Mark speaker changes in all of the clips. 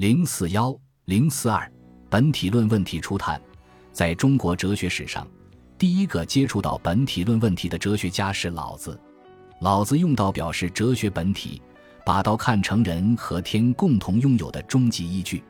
Speaker 1: 零四幺零四二本体论问题初探，在中国哲学史上，第一个接触到本体论问题的哲学家是老子。老子用道表示哲学本体，把道看成人和天共同拥有的终极依据。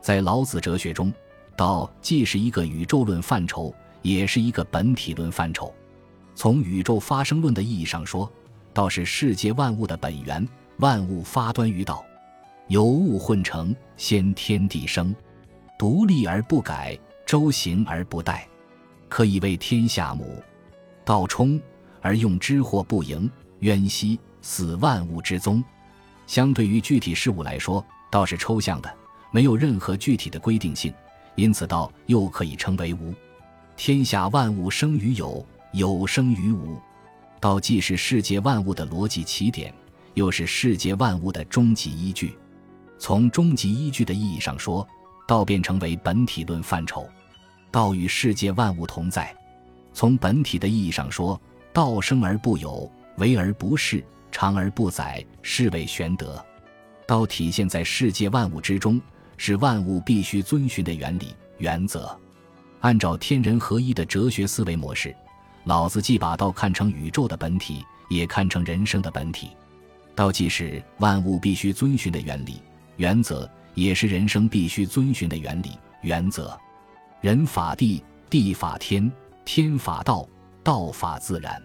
Speaker 1: 在老子哲学中，道既是一个宇宙论范畴，也是一个本体论范畴。从宇宙发生论的意义上说，道是世界万物的本源，万物发端于道。有物混成，先天地生，独立而不改，周行而不殆，可以为天下母。道冲而用之，或不盈，渊兮，死万物之宗。相对于具体事物来说，道是抽象的，没有任何具体的规定性，因此道又可以称为无。天下万物生于有，有生于无。道既是世界万物的逻辑起点，又是世界万物的终极依据。从终极依据的意义上说，道便成为本体论范畴。道与世界万物同在。从本体的意义上说，道生而不有，为而不恃，长而不宰，是谓玄德。道体现在世界万物之中，是万物必须遵循的原理原则。按照天人合一的哲学思维模式，老子既把道看成宇宙的本体，也看成人生的本体。道既是万物必须遵循的原理。原则也是人生必须遵循的原理原则，人法地，地法天，天法道，道法自然。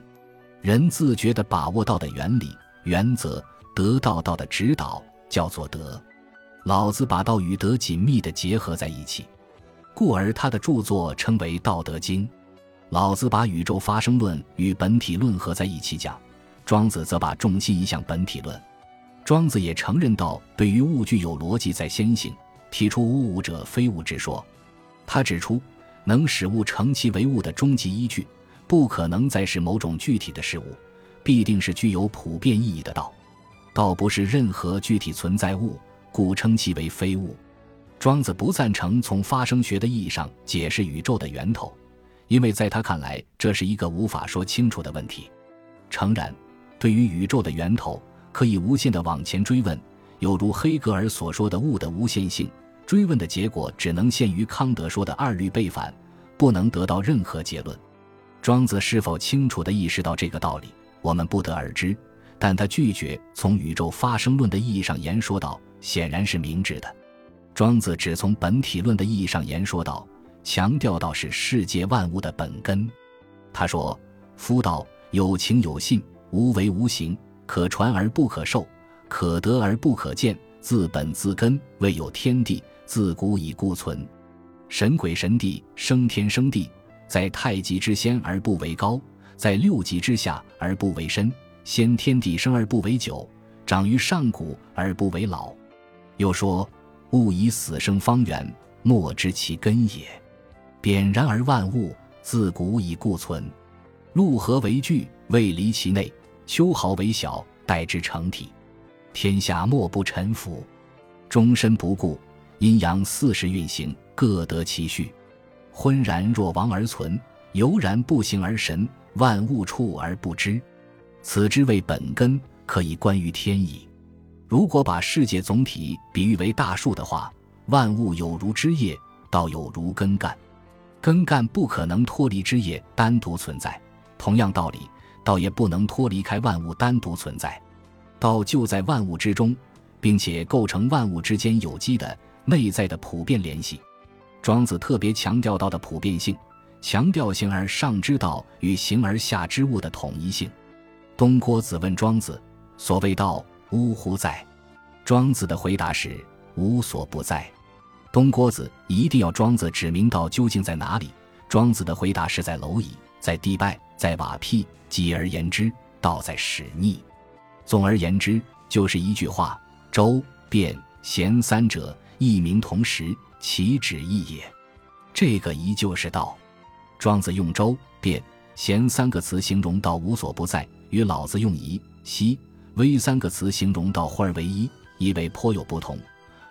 Speaker 1: 人自觉地把握到的原理原则，得到道的指导，叫做德。老子把道与德紧密地结合在一起，故而他的著作称为《道德经》。老子把宇宙发生论与本体论合在一起讲，庄子则把重心移向本体论。庄子也承认道对于物具有逻辑在先行，提出物物者非物之说。他指出，能使物成其为物的终极依据，不可能再是某种具体的事物，必定是具有普遍意义的道。道不是任何具体存在物，故称其为非物。庄子不赞成从发生学的意义上解释宇宙的源头，因为在他看来，这是一个无法说清楚的问题。诚然，对于宇宙的源头。可以无限的往前追问，有如黑格尔所说的物的无限性。追问的结果只能限于康德说的二律背反，不能得到任何结论。庄子是否清楚地意识到这个道理，我们不得而知。但他拒绝从宇宙发生论的意义上言说道，显然是明智的。庄子只从本体论的意义上言说道，强调道是世界万物的本根。他说：“夫道有情有信，无为无形。”可传而不可受，可得而不可见，自本自根未有天地，自古以固存。神鬼神帝，生天生地，在太极之先而不为高，在六极之下而不为深。先天地生而不为久，长于上古而不为老。又说：物以死生方圆，莫知其根也。扁然而万物，自古以固存。陆河为巨，未离其内。秋毫为小，待之成体，天下莫不臣服，终身不顾。阴阳四时运行，各得其序。浑然若亡而存，悠然不行而神。万物处而不知，此之谓本根，可以观于天矣。如果把世界总体比喻为大树的话，万物有如枝叶，倒有如根干。根干不可能脱离枝叶单独存在。同样道理。道也不能脱离开万物单独存在，道就在万物之中，并且构成万物之间有机的内在的普遍联系。庄子特别强调道的普遍性，强调形而上之道与形而下之物的统一性。东郭子问庄子：“所谓道，呜呼在？”庄子的回答是：“无所不在。”东郭子一定要庄子指明道究竟在哪里。庄子的回答是在蝼蚁，在迪拜，在瓦辟。简而言之，道在始逆。总而言之，就是一句话：周、变、贤三者，异名同时，其旨异也。这个一就是道。庄子用周、变、贤三个词形容道无所不在，与老子用仪、希、微三个词形容道混而为一，意味颇有不同。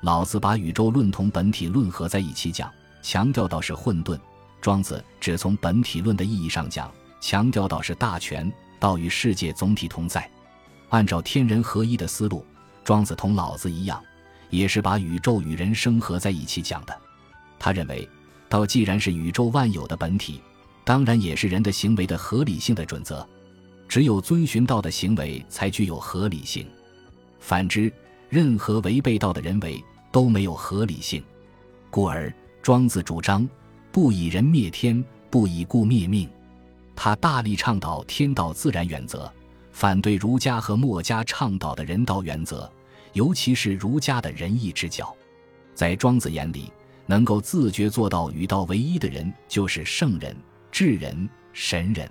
Speaker 1: 老子把宇宙论同本体论合在一起讲，强调道是混沌；庄子只从本体论的意义上讲。强调道是大权，道与世界总体同在。按照天人合一的思路，庄子同老子一样，也是把宇宙与人生合在一起讲的。他认为，道既然是宇宙万有的本体，当然也是人的行为的合理性的准则。只有遵循道的行为才具有合理性，反之，任何违背道的人为都没有合理性。故而，庄子主张不以人灭天，不以故灭命。他大力倡导天道自然原则，反对儒家和墨家倡导的人道原则，尤其是儒家的仁义之教。在庄子眼里，能够自觉做到与道为一的人，就是圣人、智人、神人。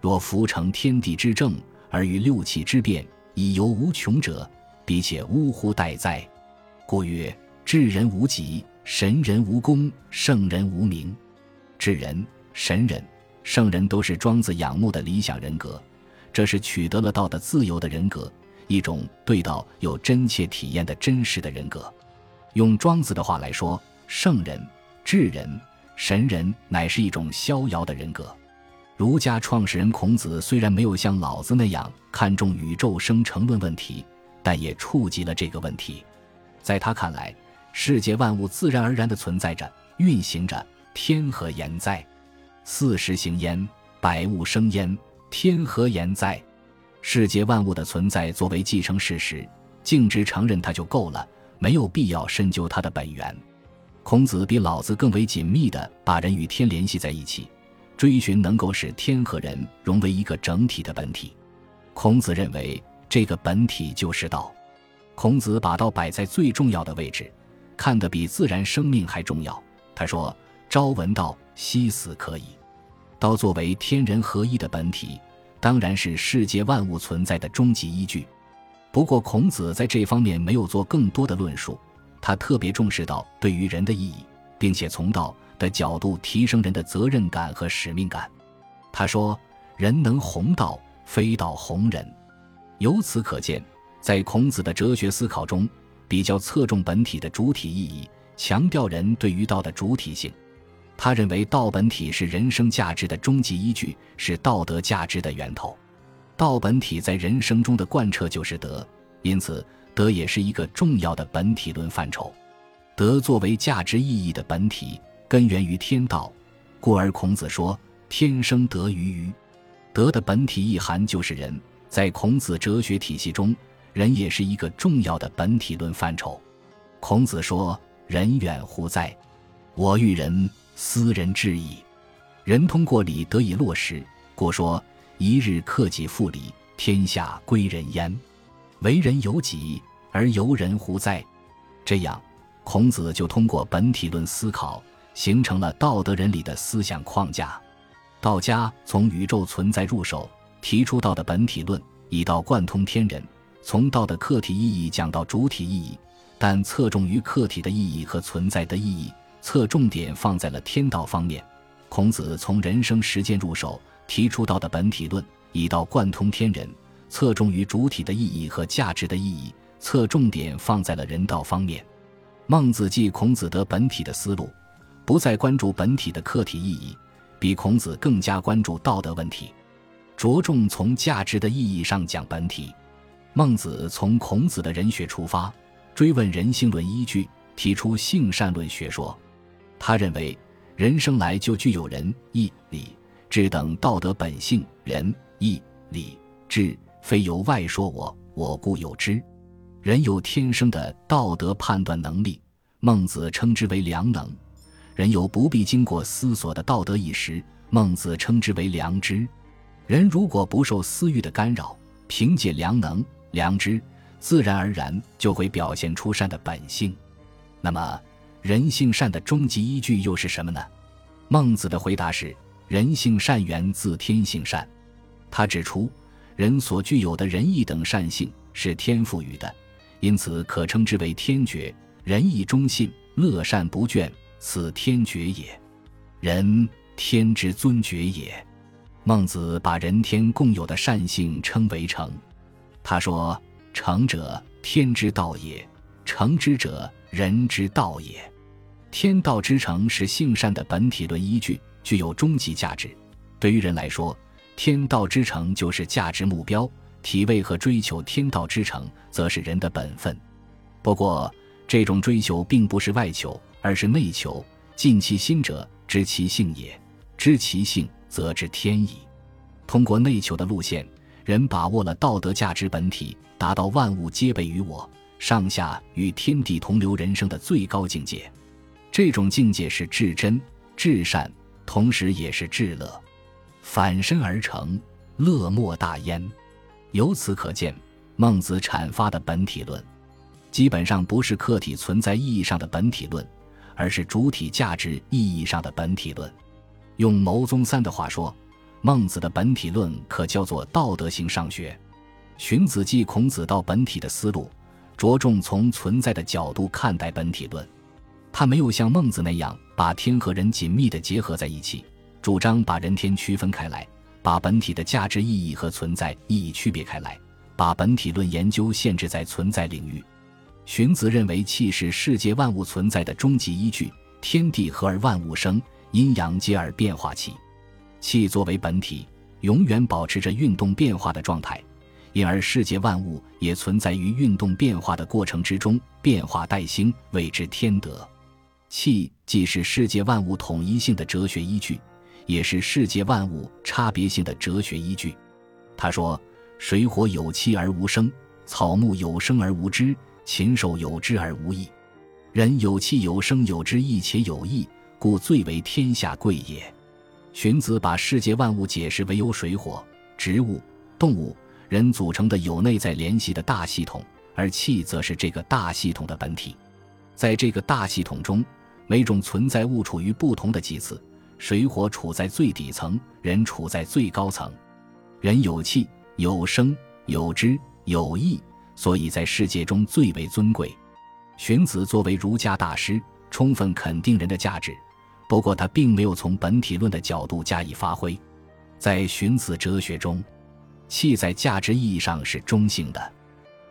Speaker 1: 若夫成天地之正，而与六气之变，以游无穷者，彼且呜呼待哉？故曰：智人无极，神人无功，圣人无名。智人、神人。圣人都是庄子仰慕的理想人格，这是取得了道的自由的人格，一种对道有真切体验的真实的人格。用庄子的话来说，圣人、智人、神人乃是一种逍遥的人格。儒家创始人孔子虽然没有像老子那样看重宇宙生成论问题，但也触及了这个问题。在他看来，世界万物自然而然地存在着、运行着，天何言哉？四时行焉，百物生焉，天何言哉？世界万物的存在作为既成事实，径直承认它就够了，没有必要深究它的本源。孔子比老子更为紧密地把人与天联系在一起，追寻能够使天和人融为一个整体的本体。孔子认为这个本体就是道。孔子把道摆在最重要的位置，看得比自然生命还重要。他说：“朝闻道。”夕死可以，道作为天人合一的本体，当然是世界万物存在的终极依据。不过，孔子在这方面没有做更多的论述，他特别重视道对于人的意义，并且从道的角度提升人的责任感和使命感。他说：“人能弘道，非道弘人。”由此可见，在孔子的哲学思考中，比较侧重本体的主体意义，强调人对于道的主体性。他认为道本体是人生价值的终极依据，是道德价值的源头。道本体在人生中的贯彻就是德，因此德也是一个重要的本体论范畴。德作为价值意义的本体，根源于天道，故而孔子说：“天生德于鱼。”德的本体意涵就是人。在孔子哲学体系中，人也是一个重要的本体论范畴。孔子说：“人远乎哉？我欲人。”斯人至矣，人通过礼得以落实。故说一日克己复礼，天下归仁焉。为人由己而由人乎哉？这样，孔子就通过本体论思考，形成了道德伦理的思想框架。道家从宇宙存在入手，提出道的本体论，以道贯通天人，从道的客体意义讲到主体意义，但侧重于客体的意义和存在的意义。侧重点放在了天道方面，孔子从人生实践入手，提出道的本体论，以道贯通天人，侧重于主体的意义和价值的意义，侧重点放在了人道方面。孟子继孔子得本体的思路，不再关注本体的客体意义，比孔子更加关注道德问题，着重从价值的意义上讲本体。孟子从孔子的人学出发，追问人性论依据，提出性善论学说。他认为，人生来就具有仁、义、礼、智等道德本性。仁、义、礼、智，非由外说我，我固有之。人有天生的道德判断能力，孟子称之为良能；人有不必经过思索的道德意识，孟子称之为良知。人如果不受私欲的干扰，凭借良能、良知，自然而然就会表现出善的本性。那么，人性善的终极依据又是什么呢？孟子的回答是：人性善源自天性善。他指出，人所具有的仁义等善性是天赋予的，因此可称之为天爵。仁义忠信、乐善不倦，此天爵也。人天之尊爵也。孟子把人天共有的善性称为诚。他说：“诚者，天之道也；诚之者，人之道也。”天道之成是性善的本体论依据，具有终极价值。对于人来说，天道之成就是价值目标；体味和追求天道之成，则是人的本分。不过，这种追求并不是外求，而是内求。尽其心者，知其性也；知其性，则知天矣。通过内求的路线，人把握了道德价值本体，达到万物皆备于我，上下与天地同流人生的最高境界。这种境界是至真、至善，同时也是至乐。反身而成，乐莫大焉。由此可见，孟子阐发的本体论，基本上不是客体存在意义上的本体论。而是主体价值意义上的本体论。用牟宗三的话说，孟子的本体论可叫做道德性上学。荀子继孔子到本体的思路，着重从存在的角度看待本体论。他没有像孟子那样把天和人紧密地结合在一起，主张把人天区分开来，把本体的价值意义和存在意义区别开来，把本体论研究限制在存在领域。荀子认为气是世界万物存在的终极依据，天地合而万物生，阴阳接而变化起。气作为本体，永远保持着运动变化的状态，因而世界万物也存在于运动变化的过程之中，变化待兴，谓之天德。气既是世界万物统一性的哲学依据，也是世界万物差别性的哲学依据。他说：“水火有气而无声，草木有生而无知。”禽兽有知而无义，人有气有生有知义且有义，故最为天下贵也。荀子把世界万物解释为由水火、植物、动物、人组成的有内在联系的大系统，而气则是这个大系统的本体。在这个大系统中，每种存在物处于不同的级次，水火处在最底层，人处在最高层。人有气、有生、有知、有义。所以在世界中最为尊贵。荀子作为儒家大师，充分肯定人的价值。不过，他并没有从本体论的角度加以发挥。在荀子哲学中，气在价值意义上是中性的。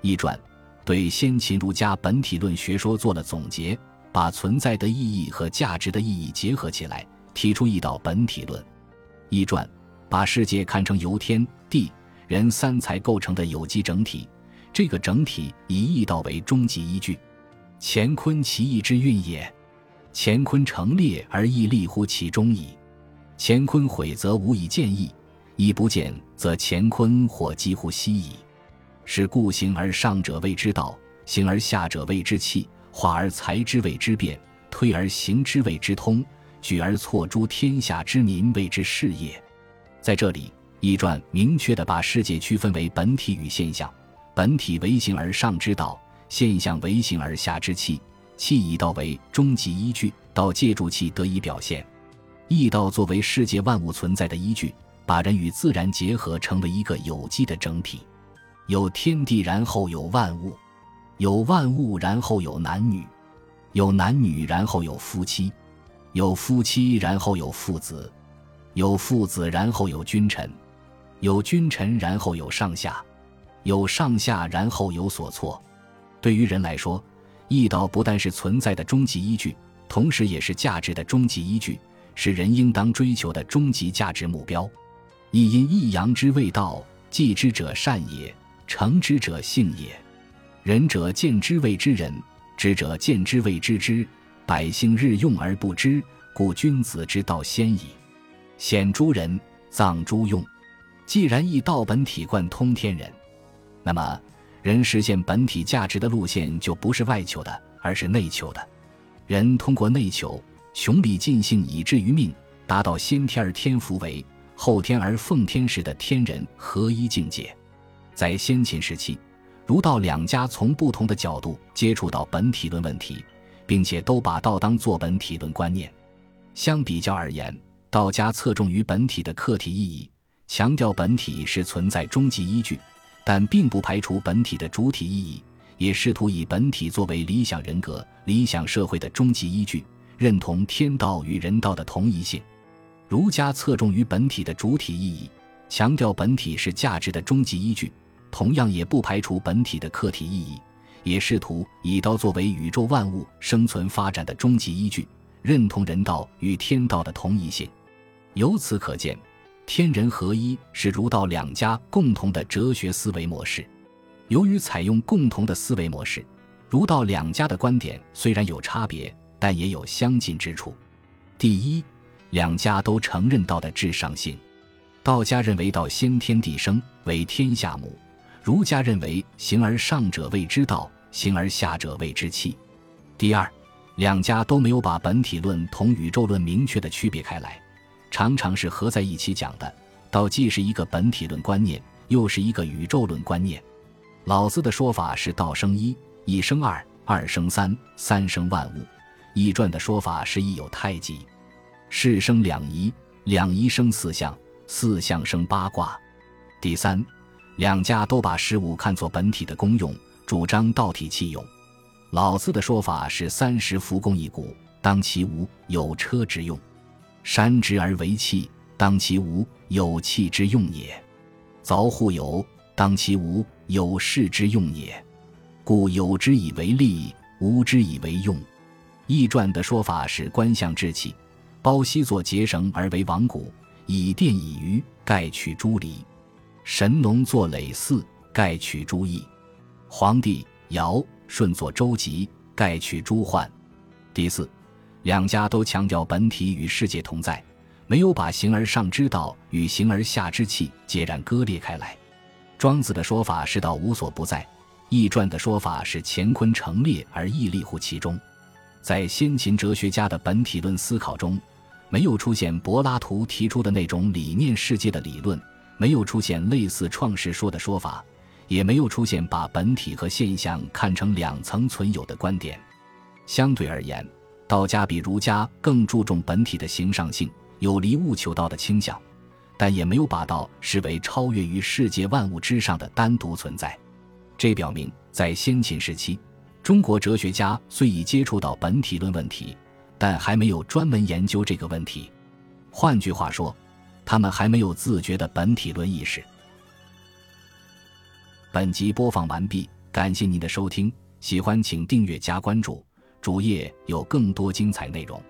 Speaker 1: 易传对先秦儒家本体论学说做了总结，把存在的意义和价值的意义结合起来，提出一道本体论。易传把世界看成由天地人三才构成的有机整体。这个整体以易道为终极依据，乾坤其义之运也。乾坤成列而义立乎其中矣。乾坤毁则无以见义，义不见则乾坤或几乎息矣。是故形而上者谓之道，形而下者谓之气，化而才之谓之变，推而行之谓之通，举而错诸天下之民谓之事业。在这里，易传明确地把世界区分为本体与现象。本体为形而上之道，现象为形而下之气。气以道为终极依据，道借助气得以表现。易道作为世界万物存在的依据，把人与自然结合，成为一个有机的整体。有天地，然后有万物；有万物，然后有男女；有男女，然后有夫妻；有夫妻，然后有父子；有父子，然后有君臣；有君臣，然后有上下。有上下，然后有所措。对于人来说，义道不但是存在的终极依据，同时也是价值的终极依据，是人应当追求的终极价值目标。亦因义阳之谓道，继之者善也，成之者性也。仁者见之谓之仁，知者见之谓知之。百姓日用而不知，故君子之道先矣。显诸人，藏诸用。既然易道本体贯通天人。那么，人实现本体价值的路线就不是外求的，而是内求的。人通过内求，雄理尽性以至于命，达到先天而天福为，后天而奉天时的天人合一境界。在先秦时期，儒道两家从不同的角度接触到本体论问题，并且都把道当作本体论观念。相比较而言，道家侧重于本体的客体意义，强调本体是存在终极依据。但并不排除本体的主体意义，也试图以本体作为理想人格、理想社会的终极依据，认同天道与人道的同一性。儒家侧重于本体的主体意义，强调本体是价值的终极依据，同样也不排除本体的客体意义，也试图以道作为宇宙万物生存发展的终极依据，认同人道与天道的同一性。由此可见。天人合一是儒道两家共同的哲学思维模式。由于采用共同的思维模式，儒道两家的观点虽然有差别，但也有相近之处。第一，两家都承认道的至上性。道家认为道先天地生，为天下母；儒家认为形而上者谓之道，形而下者谓之器。第二，两家都没有把本体论同宇宙论明确的区别开来，常常是合在一起讲的。道既是一个本体论观念，又是一个宇宙论观念。老子的说法是道生一，一生二，二生三，三生万物。易传的说法是一有太极，世生两仪，两仪生四象，四象生八卦。第三，两家都把事物看作本体的功用，主张道体器用。老子的说法是三十浮功一股，当其无，有车之用；山直而为器。当其无，有气之用也；凿户有，当其无，有事之用也。故有之以为利，无之以为用。易传的说法是：观象之气，包西作结绳而为王谷，以电以鱼，盖取诸离；神农作耒耜，盖取诸翼；黄帝尧舜作舟楫，盖取诸患。第四，两家都强调本体与世界同在。没有把形而上之道与形而下之气截然割裂开来。庄子的说法是道无所不在，易传的说法是乾坤成列而屹立乎其中。在先秦哲学家的本体论思考中，没有出现柏拉图提出的那种理念世界的理论，没有出现类似创世说的说法，也没有出现把本体和现象看成两层存有的观点。相对而言，道家比儒家更注重本体的形上性。有离物求道的倾向，但也没有把道视为超越于世界万物之上的单独存在。这表明，在先秦时期，中国哲学家虽已接触到本体论问题，但还没有专门研究这个问题。换句话说，他们还没有自觉的本体论意识。本集播放完毕，感谢您的收听，喜欢请订阅加关注，主页有更多精彩内容。